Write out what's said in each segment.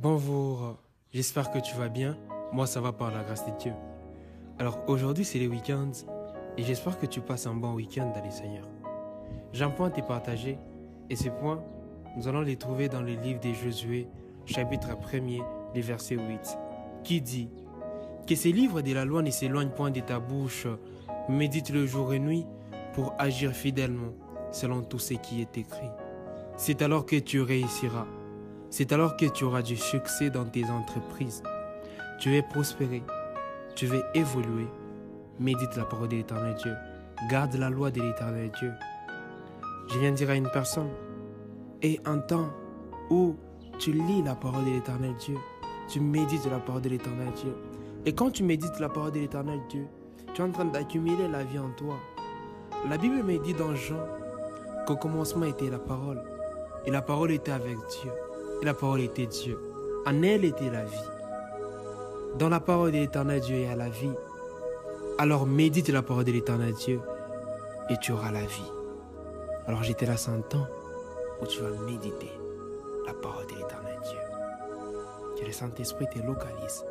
Bonjour, j'espère que tu vas bien. Moi, ça va par la grâce de Dieu. Alors aujourd'hui, c'est les week-ends et j'espère que tu passes un bon week-end dans les Seigneurs. J'ai un point à te partager et ce point, nous allons les trouver dans le livre des Josué, chapitre 1er, les versets 8, qui dit Que ces livres de la loi ne s'éloignent point de ta bouche, médite le jour et nuit pour agir fidèlement selon tout ce qui est écrit. C'est alors que tu réussiras. C'est alors que tu auras du succès dans tes entreprises. Tu vas prospérer. Tu vas évoluer. Médite la parole de l'éternel Dieu. Garde la loi de l'éternel Dieu. Je viens de dire à une personne, et un temps où tu lis la parole de l'éternel Dieu, tu médites la parole de l'éternel Dieu. Et quand tu médites la parole de l'éternel Dieu, tu es en train d'accumuler la vie en toi. La Bible me dit dans Jean qu'au commencement était la parole. Et la parole était avec Dieu. Et la parole était Dieu. En elle était la vie. Dans la parole de l'éternel Dieu, il y la vie. Alors médite la parole de l'éternel Dieu et tu auras la vie. Alors j'étais là sans temps où tu vas méditer la parole de l'éternel Dieu. Que le Saint-Esprit te localise.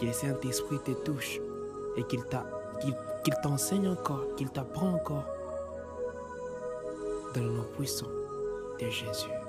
Que le Saint-Esprit te touche et qu'il t'enseigne encore, qu'il t'apprend encore dans le nom puissant de Jésus.